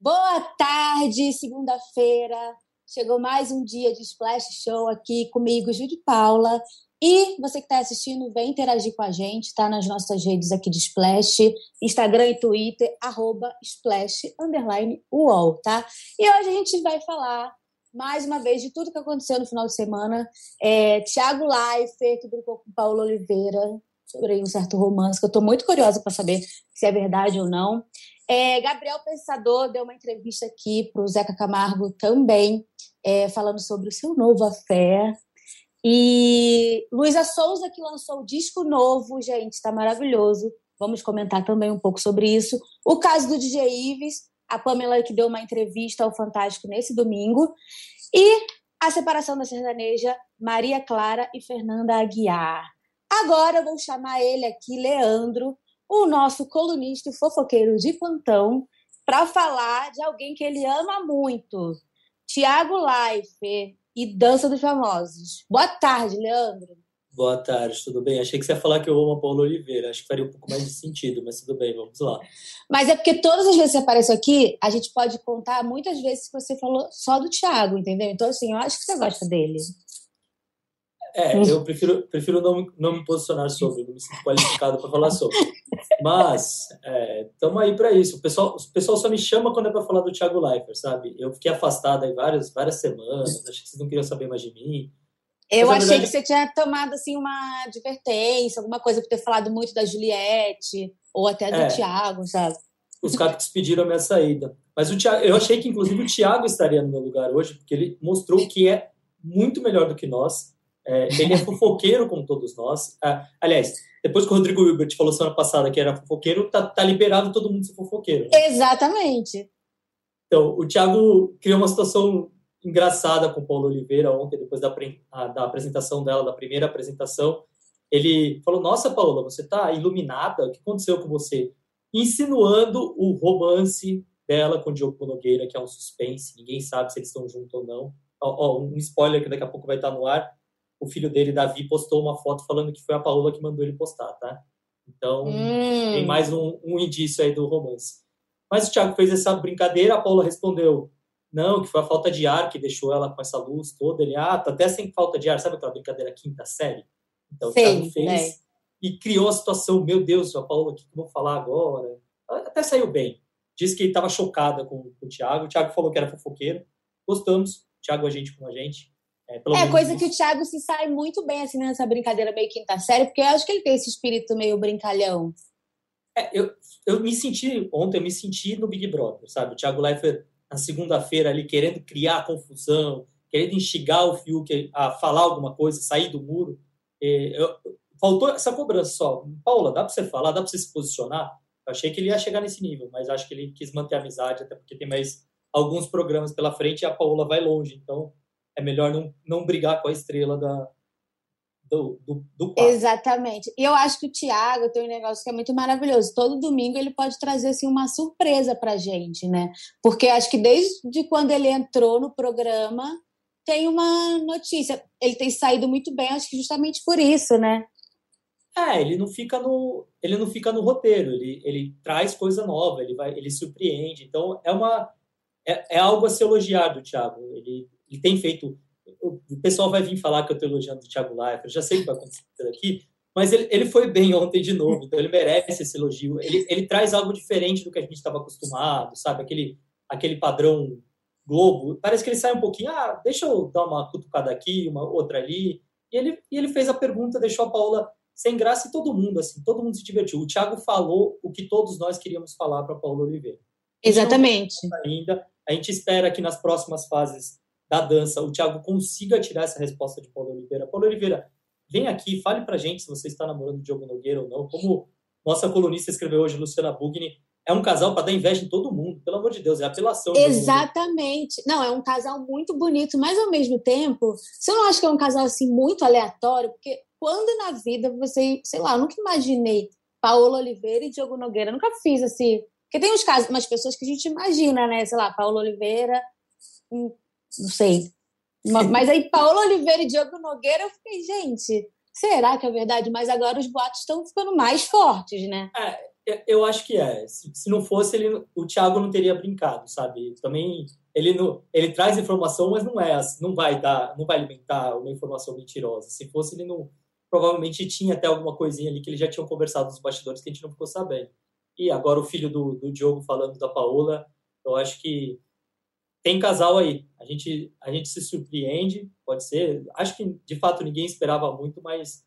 Boa tarde, segunda-feira. Chegou mais um dia de Splash Show aqui comigo, Júlio Paula. E você que está assistindo, vem interagir com a gente, tá nas nossas redes aqui de Splash, Instagram e Twitter, arroba Splash, underline UOL, tá? E hoje a gente vai falar, mais uma vez, de tudo que aconteceu no final de semana. É, Tiago Leifert, que brincou com Paulo Oliveira, sobre um certo romance, que eu estou muito curiosa para saber se é verdade ou não. É, Gabriel Pensador deu uma entrevista aqui para o Zeca Camargo também, é, falando sobre o seu novo afé, e Luísa Souza, que lançou o disco novo, gente, está maravilhoso. Vamos comentar também um pouco sobre isso. O caso do DJ Ives, a Pamela que deu uma entrevista ao Fantástico nesse domingo. E a separação da sertaneja Maria Clara e Fernanda Aguiar. Agora eu vou chamar ele aqui, Leandro, o nosso colunista e fofoqueiro de plantão, para falar de alguém que ele ama muito. Tiago Leifert, e Dança dos Famosos. Boa tarde, Leandro. Boa tarde, tudo bem? Achei que você ia falar que eu amo a Paula Oliveira. Acho que faria um pouco mais de sentido, mas tudo bem, vamos lá. Mas é porque todas as vezes que você aparece aqui, a gente pode contar muitas vezes que você falou só do Thiago, entendeu? Então, assim, eu acho que você gosta dele. É, eu prefiro, prefiro não, não me posicionar sobre, não me sinto qualificado para falar sobre. Mas, estamos é, aí para isso. O pessoal, o pessoal só me chama quando é para falar do Thiago Leifert, sabe? Eu fiquei afastado aí várias, várias semanas, acho que vocês não queriam saber mais de mim. Eu Mas, achei verdade... que você tinha tomado assim uma advertência, alguma coisa por ter falado muito da Juliette ou até do é, Thiago, sabe? Os caras pediram a minha saída. Mas o Thiago, eu achei que inclusive o Thiago estaria no meu lugar hoje, porque ele mostrou que é muito melhor do que nós é, ele é fofoqueiro como todos nós. Ah, aliás, depois que o Rodrigo Hilbert falou semana passada que era fofoqueiro, tá, tá liberado todo mundo ser fofoqueiro. Né? Exatamente. Então, o Thiago criou uma situação engraçada com o Paulo Oliveira ontem, depois da, da apresentação dela, da primeira apresentação. Ele falou: Nossa, Paola, você tá iluminada? O que aconteceu com você? Insinuando o romance dela com o Diogo Nogueira, que é um suspense, ninguém sabe se eles estão juntos ou não. Ó, ó, um spoiler que daqui a pouco vai estar no ar o filho dele, Davi, postou uma foto falando que foi a Paola que mandou ele postar, tá? Então, hum. tem mais um, um indício aí do romance. Mas o Thiago fez essa brincadeira, a Paula respondeu não, que foi a falta de ar que deixou ela com essa luz toda. Ele, ah, tá até sem falta de ar, sabe aquela brincadeira quinta série? Então Sim, o Thiago fez é. e criou a situação, meu Deus, a Paula, o que eu vou falar agora? Até saiu bem. Disse que estava chocada com, com, o Thiago. O Thiago falou que era fofoqueiro. Gostamos. O Thiago, a gente com a gente. É, é coisa que o Thiago se sai muito bem assim nessa brincadeira meio quinta série, porque eu acho que ele tem esse espírito meio brincalhão. É, eu, eu me senti, ontem eu me senti no Big Brother, sabe? O Thiago Leifert, na segunda-feira, ali querendo criar confusão, querendo instigar o Fiuk a falar alguma coisa, sair do muro. Eu, faltou essa cobrança só. Paula, dá para você falar, dá para você se posicionar? Eu achei que ele ia chegar nesse nível, mas acho que ele quis manter a amizade, até porque tem mais alguns programas pela frente e a Paula vai longe. Então, é melhor não, não brigar com a estrela da, do, do, do Exatamente. E eu acho que o Thiago tem um negócio que é muito maravilhoso. Todo domingo ele pode trazer assim, uma surpresa pra gente, né? Porque acho que desde quando ele entrou no programa tem uma notícia. Ele tem saído muito bem, acho que justamente por isso, né? É, ele não fica no, ele não fica no roteiro, ele, ele traz coisa nova, ele vai, ele surpreende. Então é uma é, é algo a se elogiar do Thiago. Ele ele tem feito. O pessoal vai vir falar que eu estou elogiando o Thiago Leifert, já sei o que vai acontecer aqui, mas ele, ele foi bem ontem de novo, então ele merece esse elogio. Ele, ele traz algo diferente do que a gente estava acostumado, sabe? Aquele, aquele padrão Globo. Parece que ele sai um pouquinho, ah, deixa eu dar uma cutucada aqui, uma outra ali. E ele, e ele fez a pergunta, deixou a Paula sem graça e todo mundo, assim, todo mundo se divertiu. O Thiago falou o que todos nós queríamos falar para Paula Oliveira. Exatamente. Ainda, a gente espera que nas próximas fases da dança, o Thiago consiga tirar essa resposta de Paulo Oliveira. Paulo Oliveira, vem aqui, fale pra gente se você está namorando o Diogo Nogueira ou não. Como nossa colunista escreveu hoje, Luciana Bugni, é um casal para dar inveja em todo mundo, pelo amor de Deus, é apelação. Exatamente. Não, é um casal muito bonito, mas ao mesmo tempo, você não acha que é um casal assim muito aleatório? Porque quando na vida você, sei lá, eu nunca imaginei Paola Oliveira e Diogo Nogueira, eu nunca fiz assim. Porque tem uns casos, umas pessoas que a gente imagina, né? Sei lá, Paola Oliveira, não sei. Mas aí, Paulo Oliveira e Diogo Nogueira, eu fiquei, gente, Será que é verdade? Mas agora os boatos estão ficando mais fortes, né? É, eu acho que é. Se, se não fosse, ele, o Thiago não teria brincado, sabe? Também ele não, ele traz informação, mas não é, não vai dar, não vai alimentar uma informação mentirosa. Se fosse, ele não provavelmente tinha até alguma coisinha ali que ele já tinham conversado nos bastidores que a gente não ficou sabendo. E agora o filho do, do Diogo falando da Paola, eu acho que tem casal aí. A gente, a gente se surpreende, pode ser. Acho que de fato ninguém esperava muito, mas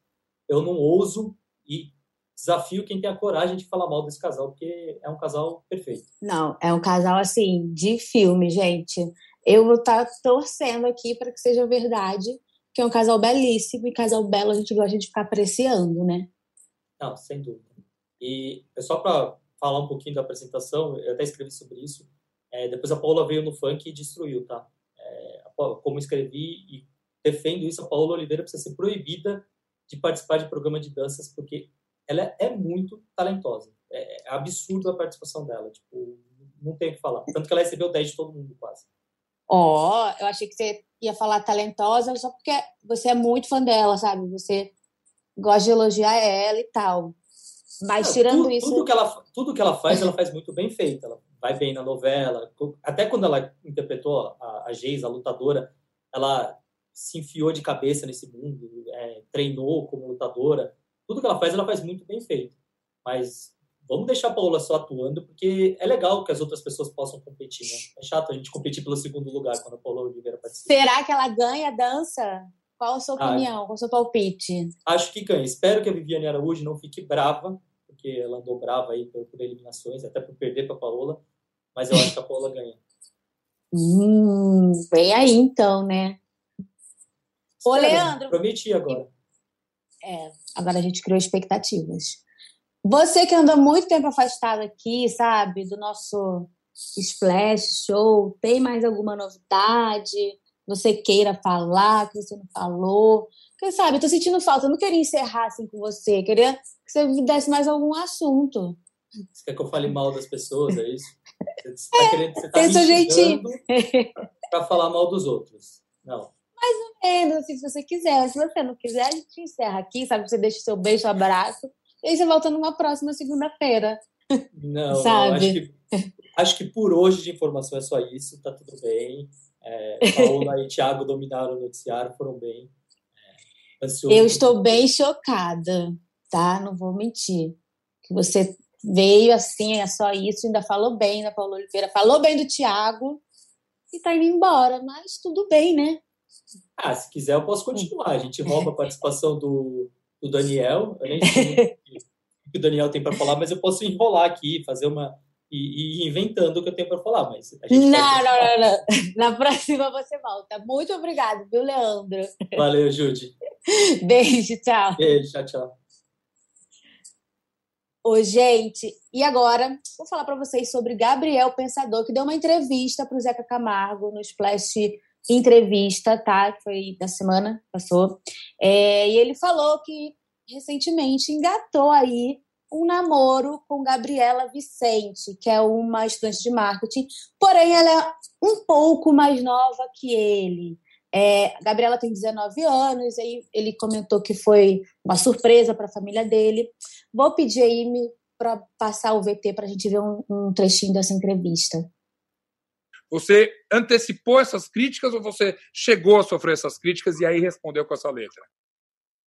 eu não ouso e desafio quem tem a coragem de falar mal desse casal, porque é um casal perfeito. Não, é um casal assim de filme, gente. Eu vou estar tá torcendo aqui para que seja verdade, que é um casal belíssimo e casal belo a gente gosta de ficar apreciando, né? Não, sem dúvida. E é só para falar um pouquinho da apresentação, eu até escrevi sobre isso. É, depois a Paula veio no funk e destruiu, tá? É, como escrevi e defendo isso, a Paula Oliveira precisa ser proibida de participar de programa de danças, porque ela é muito talentosa. É, é absurdo a participação dela. Tipo, não tem o que falar. Tanto que ela recebeu 10 de todo mundo, quase. Ó, oh, eu achei que você ia falar talentosa só porque você é muito fã dela, sabe? Você gosta de elogiar ela e tal. Mas tirando tudo, isso. Tudo que, ela, tudo que ela faz, ela faz muito bem feito. Ela vai bem na novela. Até quando ela interpretou a, a Geis, a lutadora, ela se enfiou de cabeça nesse mundo, é, treinou como lutadora. Tudo que ela faz, ela faz muito bem feito. Mas vamos deixar a Paola só atuando, porque é legal que as outras pessoas possam competir, né? É chato a gente competir pelo segundo lugar quando a Paola Oliveira participa. Será que ela ganha a dança? Qual a sua ah, opinião? Ah, Qual o seu palpite? Acho que ganha. Espero que a Viviane Araújo não fique brava, porque ela andou brava aí por, por eliminações, até por perder para a Paola, mas eu acho que a Paola ganha. Hum, vem aí então, né? Ô, Leandro. Prometi agora. É, agora a gente criou expectativas. Você que anda muito tempo afastado aqui, sabe, do nosso Splash Show, tem mais alguma novidade? Você queira falar, que você não falou? Porque, sabe, eu tô sentindo falta. Eu não queria encerrar assim com você. Eu queria que você me desse mais algum assunto. Você quer que eu fale mal das pessoas, é isso? Você tá é, querendo, você tá seu jeitinho. pra falar mal dos outros. Não. Mais ou menos, assim, se você quiser. Se você não quiser, a gente encerra aqui, sabe? Você deixa o seu beijo, abraço. E aí você volta numa próxima segunda-feira. Não, sabe? Não, acho, que, acho que por hoje de informação é só isso, tá tudo bem. É, Paola e Thiago dominaram o noticiário, foram bem. É, Eu estou bem chocada, tá? Não vou mentir. Que você veio assim, é só isso, ainda falou bem da Paula Oliveira, falou bem do Thiago e tá indo embora, mas tudo bem, né? Ah, se quiser eu posso continuar. A gente rouba a participação do, do Daniel. Eu nem sei o que o Daniel tem para falar, mas eu posso enrolar aqui, fazer uma. E, e inventando o que eu tenho para falar. Mas não, não, não, não. Na próxima você volta. Muito obrigado, viu, Leandro? Valeu, Jude. Beijo, tchau. Beijo, tchau, tchau. Oi, gente. E agora, vou falar para vocês sobre Gabriel Pensador, que deu uma entrevista para o Zeca Camargo no Splash Entrevista, tá? Que foi da semana passou. É, e ele falou que recentemente engatou aí um namoro com Gabriela Vicente, que é uma estudante de marketing, porém ela é um pouco mais nova que ele. É, a Gabriela tem 19 anos, aí ele comentou que foi uma surpresa para a família dele. Vou pedir aí para passar o VT para a gente ver um, um trechinho dessa entrevista. Você antecipou essas críticas ou você chegou a sofrer essas críticas e aí respondeu com essa letra?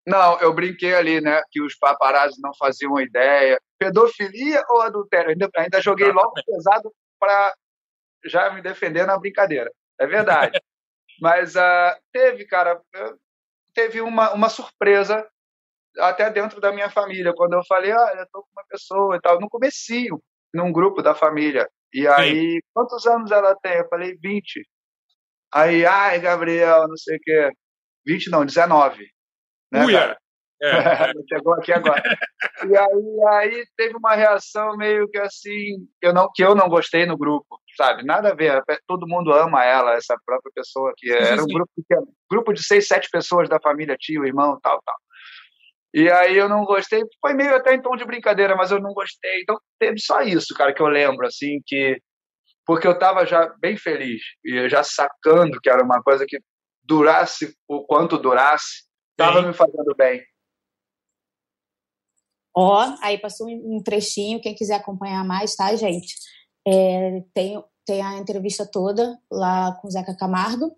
Não, eu brinquei ali, né, que os paparazzi não faziam ideia. Pedofilia ou adultério? Ainda, ainda joguei logo pesado para já me defender na brincadeira. É verdade. Mas uh, teve, cara, teve uma, uma surpresa até dentro da minha família, quando eu falei, ah, eu tô com uma pessoa e tal, no comecinho, num grupo da família. E aí, Sim. quantos anos ela tem? Eu falei, 20. Aí, ai, Gabriel, não sei o quê. 20 não, 19. Né, Uia. É, é. Chegou aqui agora. e aí, aí teve uma reação meio que assim, eu não, que eu não gostei no grupo, sabe? Nada a ver. Todo mundo ama ela, essa própria pessoa que era um grupo pequeno, grupo de seis, sete pessoas da família, tio, irmão, tal, tal. E aí eu não gostei, foi meio até em tom de brincadeira, mas eu não gostei. Então teve só isso, cara, que eu lembro, assim, que. Porque eu estava já bem feliz, e já sacando que era uma coisa que durasse o quanto durasse, estava me fazendo bem. Ó, aí passou um trechinho, quem quiser acompanhar mais, tá, gente? É, tem, tem a entrevista toda lá com o Zeca Camargo.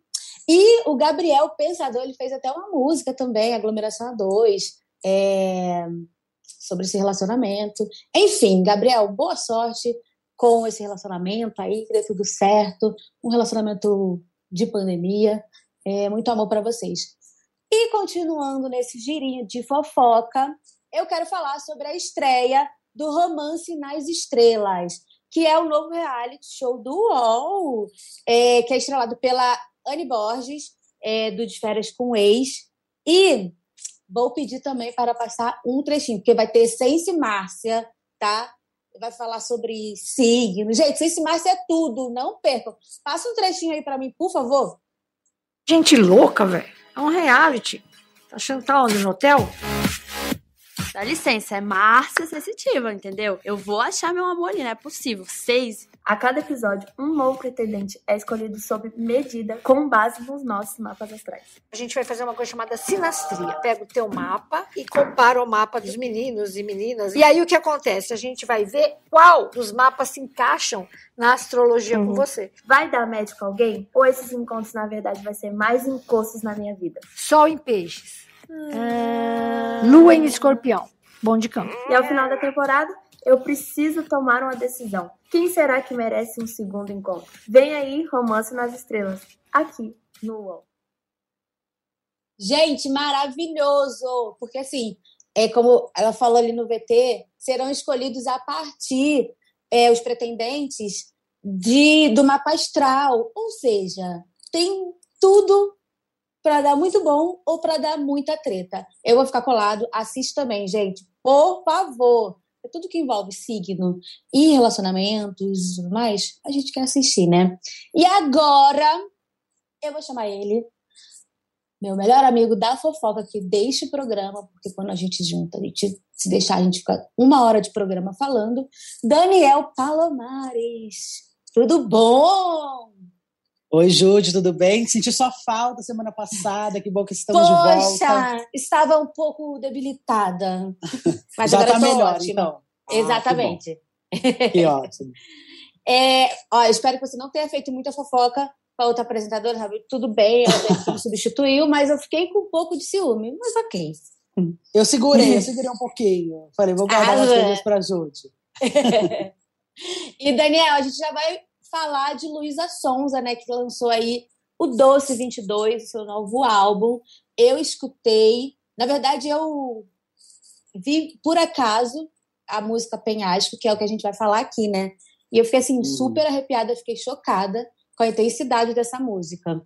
E o Gabriel Pensador, ele fez até uma música também, Aglomeração A2, é, sobre esse relacionamento. Enfim, Gabriel, boa sorte com esse relacionamento aí, que dê tudo certo. Um relacionamento de pandemia. É, muito amor para vocês. E continuando nesse girinho de fofoca, eu quero falar sobre a estreia do Romance nas Estrelas, que é o novo reality show do UOL, é, que é estrelado pela Anne Borges, é, do De Férias com Ex. E vou pedir também para passar um trechinho, porque vai ter Sense Márcia, tá? Vai falar sobre signo. Gente, Sense Márcia é tudo, não percam. Passa um trechinho aí para mim, por favor. Gente louca, velho. É um reality. Tá achando que tá onde? No hotel? Dá licença, é Márcia sensitiva, entendeu? Eu vou achar meu amor ali, não é possível. Seis. A cada episódio, um novo pretendente é escolhido sob medida com base nos nossos mapas astrais. A gente vai fazer uma coisa chamada sinastria. Pega o teu mapa e compara o mapa dos meninos e meninas. E aí o que acontece? A gente vai ver qual dos mapas se encaixam na astrologia uhum. com você. Vai dar médico alguém? Ou esses encontros, na verdade, vai ser mais encostos na minha vida? Sol em peixes. Hum... Lua em escorpião. Bom de campo. E ao final da temporada, eu preciso tomar uma decisão. Quem será que merece um segundo encontro? Vem aí, Romance nas Estrelas, aqui no UOL. Gente, maravilhoso! Porque assim, é como ela falou ali no VT, serão escolhidos a partir é, os pretendentes de do mapa astral, ou seja, tem tudo para dar muito bom ou para dar muita treta. Eu vou ficar colado, assiste também, gente. Por favor. É tudo que envolve signo e relacionamentos e tudo mais, a gente quer assistir, né? E agora eu vou chamar ele, meu melhor amigo da fofoca, que deixa o programa, porque quando a gente junta, a gente se deixar, a gente fica uma hora de programa falando. Daniel Palomares. Tudo bom? Oi, Jude, tudo bem? Senti sua falta semana passada, que bom que estamos Poxa, de volta. Poxa, estava um pouco debilitada. Mas Já agora tá melhor, ótima. então. Ah, Exatamente. Que, que ótimo. É, ó, espero que você não tenha feito muita fofoca com a outra apresentadora, sabe? Tudo bem, ela me substituiu, mas eu fiquei com um pouco de ciúme, mas ok. Eu segurei, eu segurei um pouquinho. Falei, vou guardar ah, as coisas para Jude. e Daniel, a gente já vai falar de Luísa Sonza, né, que lançou aí o Doce 22, o seu novo álbum. Eu escutei, na verdade eu vi por acaso a música Penhasco, que é o que a gente vai falar aqui, né? E eu fiquei assim hum. super arrepiada, fiquei chocada com a intensidade dessa música.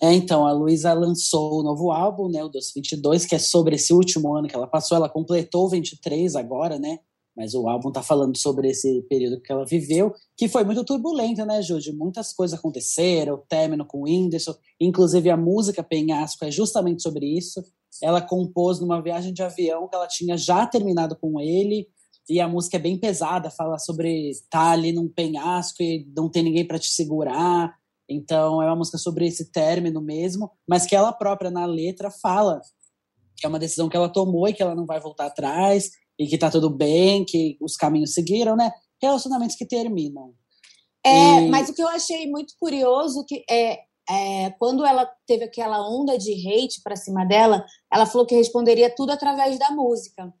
É, então, a Luísa lançou o novo álbum, né, o Doce 22, que é sobre esse último ano que ela passou. Ela completou 23 agora, né? Mas o álbum tá falando sobre esse período que ela viveu, que foi muito turbulento, né, Júlio? Muitas coisas aconteceram, o término com o Whindersson, inclusive a música Penhasco é justamente sobre isso. Ela compôs numa viagem de avião que ela tinha já terminado com ele, e a música é bem pesada, fala sobre estar tá ali num penhasco e não ter ninguém para te segurar. Então é uma música sobre esse término mesmo, mas que ela própria na letra fala que é uma decisão que ela tomou e que ela não vai voltar atrás, e que tá tudo bem, que os caminhos seguiram, né? Relacionamentos que terminam. É, e... mas o que eu achei muito curioso que é, é quando ela teve aquela onda de hate para cima dela, ela falou que responderia tudo através da música.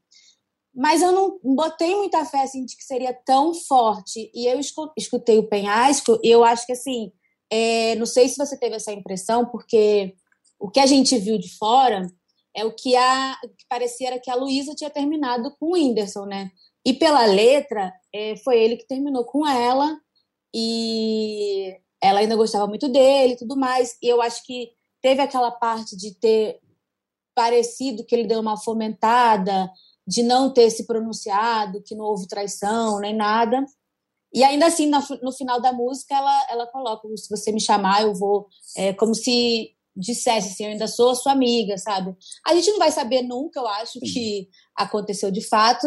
Mas eu não botei muita fé assim, de que seria tão forte. E eu escutei o Penhasco e eu acho que assim, é, não sei se você teve essa impressão, porque o que a gente viu de fora é o que, a, que parecia era que a Luísa tinha terminado com o Whindersson, né? E pela letra, é, foi ele que terminou com ela e ela ainda gostava muito dele e tudo mais. E eu acho que teve aquela parte de ter parecido que ele deu uma fomentada, de não ter se pronunciado, que não houve traição nem nada. E ainda assim, no, no final da música, ela, ela coloca: se você me chamar, eu vou. É, como se dissesse assim, eu ainda sou sua amiga, sabe? A gente não vai saber nunca, eu acho, que aconteceu de fato,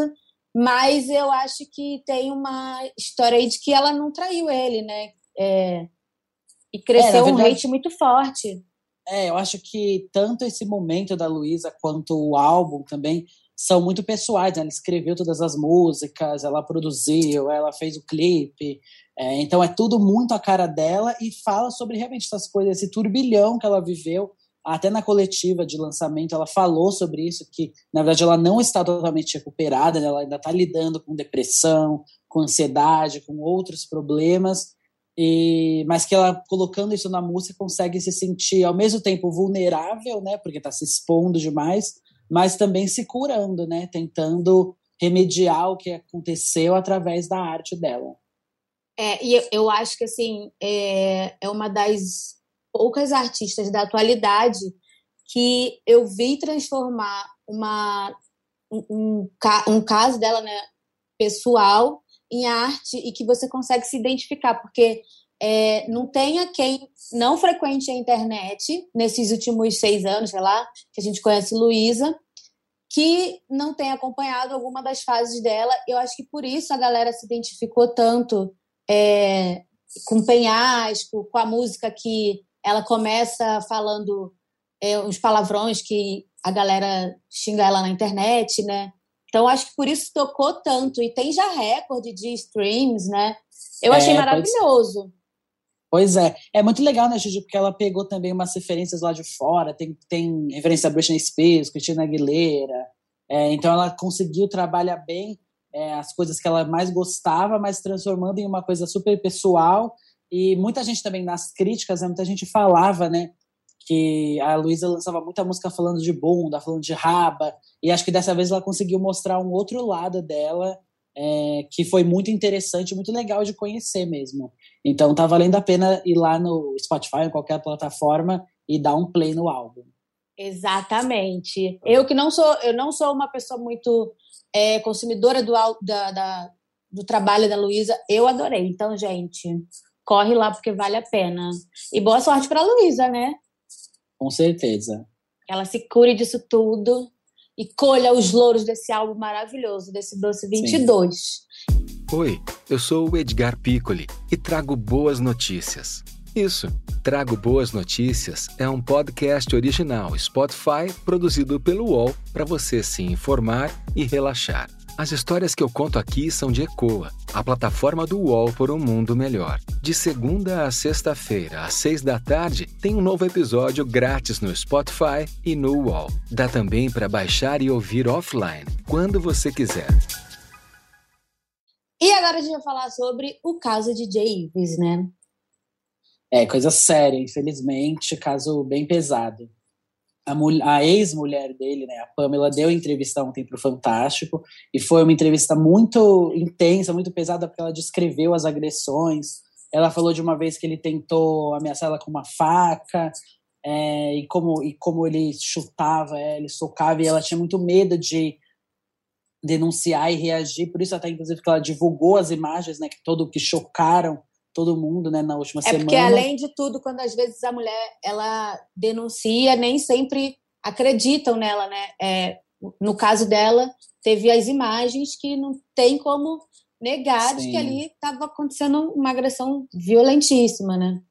mas eu acho que tem uma história aí de que ela não traiu ele, né? É, e cresceu é, verdade, um hate muito forte. É, eu acho que tanto esse momento da Luísa quanto o álbum também são muito pessoais. Né? Ela escreveu todas as músicas, ela produziu, ela fez o clipe. É, então é tudo muito a cara dela e fala sobre realmente essas coisas, esse turbilhão que ela viveu. Até na coletiva de lançamento ela falou sobre isso, que na verdade ela não está totalmente recuperada, né? ela ainda está lidando com depressão, com ansiedade, com outros problemas, e, mas que ela colocando isso na música consegue se sentir ao mesmo tempo vulnerável, né, porque está se expondo demais, mas também se curando, né, tentando remediar o que aconteceu através da arte dela. É, e eu, acho que assim é, é uma das poucas artistas da atualidade que eu vi transformar uma um, um, um caso dela, né, pessoal em arte e que você consegue se identificar, porque é, não tenha quem não frequente a internet nesses últimos seis anos, sei lá, que a gente conhece Luísa, que não tenha acompanhado alguma das fases dela. Eu acho que por isso a galera se identificou tanto é, com Penhasco, com a música que ela começa falando é, uns palavrões que a galera xinga ela na internet, né? Então, acho que por isso tocou tanto. E tem já recorde de streams, né? Eu achei é, maravilhoso. Pois é. É muito legal, né, Gigi? Porque ela pegou também umas referências lá de fora. Tem, tem referência a Britney Spears, Christina Aguilera. É, então, ela conseguiu trabalhar bem é, as coisas que ela mais gostava, mas transformando em uma coisa super pessoal. E muita gente também, nas críticas, né, muita gente falava, né? que a Luísa lançava muita música falando de bunda, falando de raba, e acho que dessa vez ela conseguiu mostrar um outro lado dela é, que foi muito interessante, muito legal de conhecer mesmo. Então tá valendo a pena ir lá no Spotify ou qualquer plataforma e dar um play no álbum. Exatamente. Eu que não sou, eu não sou uma pessoa muito é, consumidora do, da, da, do trabalho da Luísa, eu adorei. Então, gente, corre lá porque vale a pena. E boa sorte para Luísa, né? Com certeza. Ela se cure disso tudo e colha os louros desse álbum maravilhoso, desse Doce 22. Sim. Oi, eu sou o Edgar Piccoli e trago boas notícias. Isso, Trago Boas Notícias é um podcast original Spotify produzido pelo UOL para você se informar e relaxar. As histórias que eu conto aqui são de Ecoa, a plataforma do UOL por um mundo melhor. De segunda a sexta-feira, às seis da tarde, tem um novo episódio grátis no Spotify e no UOL. Dá também para baixar e ouvir offline, quando você quiser. E agora a gente vai falar sobre o caso de Jay Ives, né? É, coisa séria, infelizmente, caso bem pesado a, a ex-mulher dele, né, a Pamela, deu entrevista ontem para o Fantástico e foi uma entrevista muito intensa, muito pesada, porque ela descreveu as agressões. Ela falou de uma vez que ele tentou ameaçar ela com uma faca é, e, como, e como ele chutava, é, ele socava, e ela tinha muito medo de denunciar e reagir, por isso até inclusive que ela divulgou as imagens, né, que todo que chocaram todo mundo, né, na última é semana. É porque além de tudo, quando às vezes a mulher ela denuncia, nem sempre acreditam nela, né? É, no caso dela, teve as imagens que não tem como negar de que ali estava acontecendo uma agressão violentíssima, né?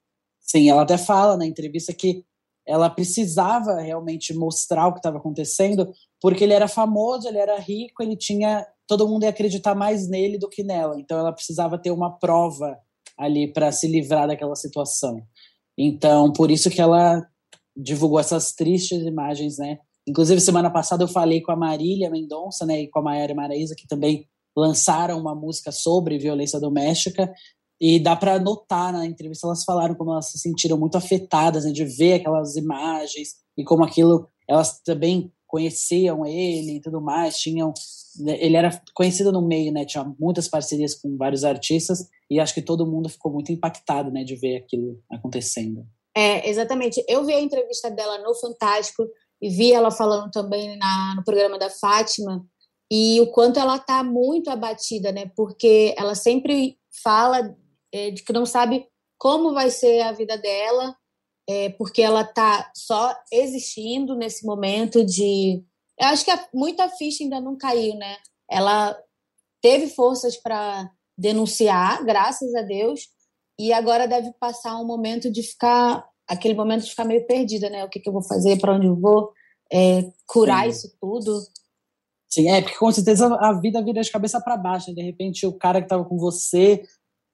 Sim, ela até fala na entrevista que ela precisava realmente mostrar o que estava acontecendo, porque ele era famoso, ele era rico, ele tinha todo mundo ia acreditar mais nele do que nela. Então ela precisava ter uma prova ali para se livrar daquela situação. Então, por isso que ela divulgou essas tristes imagens, né? Inclusive, semana passada eu falei com a Marília Mendonça, né, e com a Maiara Maraíza, que também lançaram uma música sobre violência doméstica, e dá para notar na entrevista, elas falaram como elas se sentiram muito afetadas né, de ver aquelas imagens, e como aquilo, elas também conheciam ele e tudo mais, tinham ele era conhecido no meio, né? Tinha muitas parcerias com vários artistas e acho que todo mundo ficou muito impactado, né, de ver aquilo acontecendo. É, exatamente. Eu vi a entrevista dela no Fantástico e vi ela falando também na, no programa da Fátima e o quanto ela está muito abatida, né? Porque ela sempre fala é, de que não sabe como vai ser a vida dela, é, porque ela está só existindo nesse momento de eu acho que a, muita ficha ainda não caiu, né? Ela teve forças para denunciar, graças a Deus, e agora deve passar um momento de ficar, aquele momento de ficar meio perdida, né? O que, que eu vou fazer, para onde eu vou, é, curar Sim. isso tudo. Sim, é, porque com certeza a vida vira de cabeça para baixo. Né? De repente, o cara que estava com você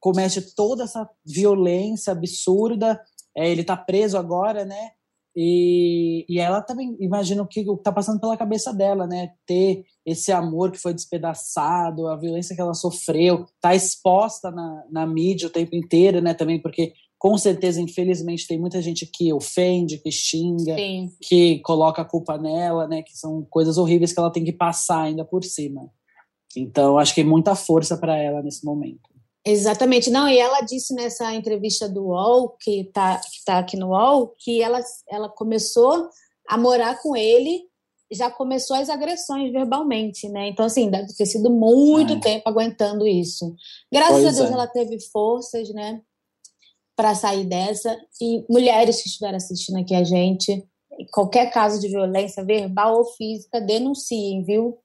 comete toda essa violência absurda. É, ele está preso agora, né? E, e ela também imagina o que está passando pela cabeça dela, né? Ter esse amor que foi despedaçado, a violência que ela sofreu, tá exposta na, na mídia o tempo inteiro, né? Também porque com certeza, infelizmente, tem muita gente que ofende, que xinga, Sim. que coloca a culpa nela, né? Que são coisas horríveis que ela tem que passar ainda por cima. Então, acho que é muita força para ela nesse momento. Exatamente. Não, e ela disse nessa entrevista do UOL, que está que tá aqui no UOL, que ela, ela começou a morar com ele, já começou as agressões verbalmente, né? Então, assim, deve ter sido muito Ai. tempo aguentando isso. Graças Pois a Deus é. ela teve forças, né, para sair dessa. E mulheres que estiverem assistindo aqui a gente, qualquer caso de violência verbal ou física, denunciem, viu?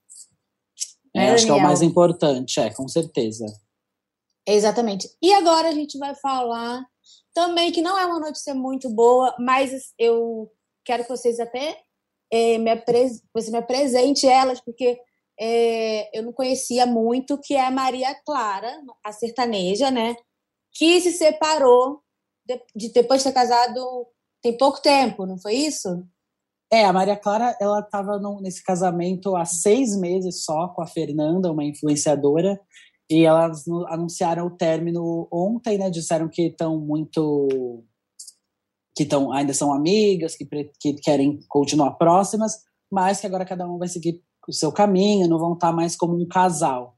É, acho que é o mais importante, é, com certeza. Exatamente. E agora a gente vai falar também que não é uma notícia muito boa, mas eu quero que vocês até eh, me, apres você me apresente elas, porque eh, eu não conhecia muito, que é a Maria Clara, a sertaneja, né? Que se separou de, de depois de ter casado tem pouco tempo, não foi isso? É, a Maria Clara, ela estava nesse casamento há seis meses só com a Fernanda, uma influenciadora, e elas anunciaram o término ontem, né? Disseram que estão muito. que estão ainda são amigas, que, que querem continuar próximas, mas que agora cada um vai seguir o seu caminho, não vão estar mais como um casal.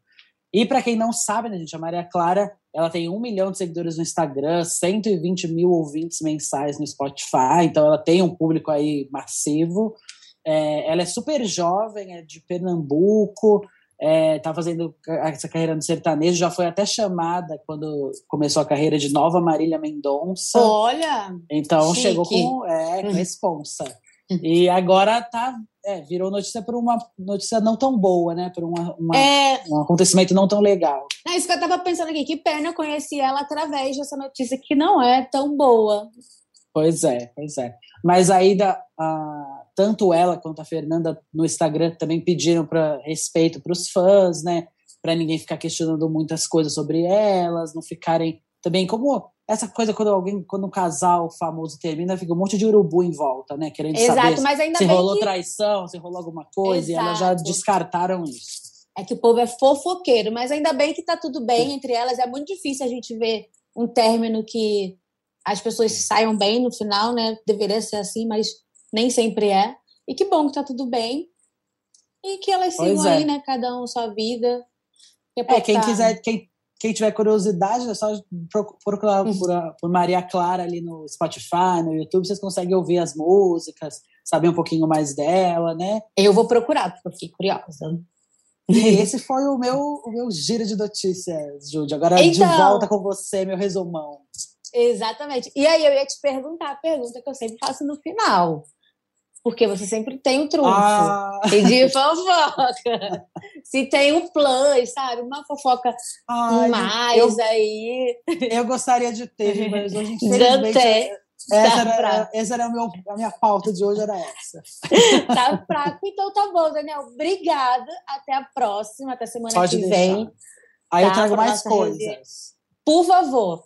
E para quem não sabe, né, gente, a Maria Clara, ela tem um milhão de seguidores no Instagram, 120 mil ouvintes mensais no Spotify, então ela tem um público aí massivo. É, ela é super jovem, é de Pernambuco, é, tá fazendo essa carreira no sertanejo, já foi até chamada quando começou a carreira de Nova Marília Mendonça. Olha! Então Chique. chegou com, é, com responsa. E agora tá, é, virou notícia por uma notícia não tão boa, né? Por uma, uma- É, um acontecimento não tão legal. é isso que eu tava pensando aqui. Que pena eu conheci ela através dessa notícia que não é tão boa. Pois é, pois é. Mas aí da, a- tanto ela quanto a Fernanda no Instagram também pediram para respeito para os fãs, né? Para ninguém ficar questionando muitas coisas sobre elas, não ficarem também como essa coisa quando alguém, quando um casal famoso termina, fica um monte de urubu em volta, né? Querendo Exato, saber mas ainda se rolou que traição, se rolou alguma coisa, e elas já Exato. descartaram isso. é que o povo é fofoqueiro, mas ainda bem que tá tudo bem entre elas. É muito difícil a gente ver um término que as pessoas saiam bem no final, né? Deveria ser assim, mas nem sempre é. E que bom que tá tudo bem. E que elas Pois sigam é. aí, né? Cada um sua vida. É, quem tá- quiser, quem, quem tiver curiosidade, é só pro- procurar Uhum. por, por Maria Clara ali no Spotify, no YouTube, vocês conseguem ouvir as músicas, saber um pouquinho mais dela, né? Eu vou procurar, porque eu fiquei curiosa. E esse foi o meu, o meu giro de notícias, Júlia. Agora de Então- volta com você, meu resumão. Exatamente. E aí eu ia te perguntar a pergunta que eu sempre faço no final. Porque você sempre tem o trunfo. Ah, E de fofoca. Se tem um plus, sabe? Uma fofoca ai, mais eu, aí. eu gostaria de ter, mas hoje, Já infelizmente, tem. essa Tá era, essa era o meu, a minha pauta de hoje, era essa. Tá fraco. Então tá bom, Daniel. Obrigada. Até a próxima, até semana Pode que deixar. vem. Aí eu Tá, trago pra mais coisas. Por favor.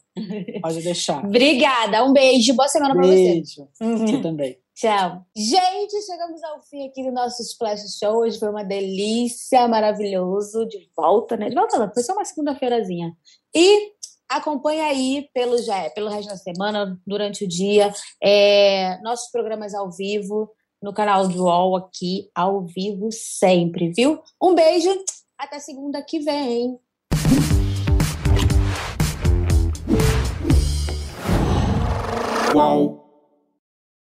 Pode deixar. Obrigada. Um beijo. Boa semana pra você. Beijo. Uhum. Você também. Tchau. Gente, chegamos ao fim aqui do nosso Splash Show. Hoje foi uma delícia, maravilhoso. De volta, né? De volta não, foi só uma segunda-feirazinha. E acompanha aí pelo, já, pelo resto da semana, durante o dia, é, nossos programas ao vivo no canal do UOL aqui, ao vivo sempre, viu? Um beijo, até segunda que vem. Qual?